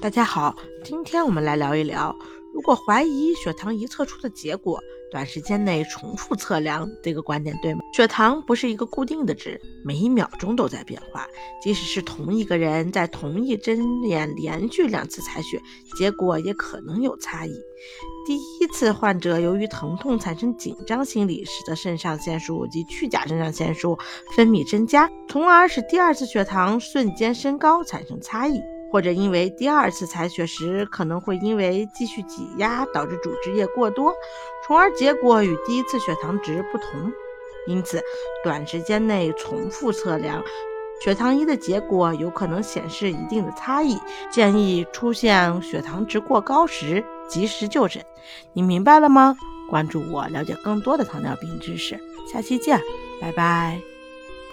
大家好，今天我们来聊一聊，如果怀疑血糖仪测出的结果短时间内重复测量，这个观点对吗？血糖不是一个固定的值，每一秒钟都在变化。即使是同一个人在同一针眼连续两次采血，结果也可能有差异。第一次患者由于疼痛产生紧张心理，使得肾上腺素及去甲肾上腺素分泌增加，从而使第二次血糖瞬间升高，产生差异。或者因为第二次采血时可能会因为继续挤压导致组织液过多，从而结果与第一次血糖值不同。因此，短时间内重复测量血糖仪的结果有可能显示一定的差异。建议出现血糖值过高时及时就诊。你明白了吗？关注我，了解更多的糖尿病知识。下期见，拜拜。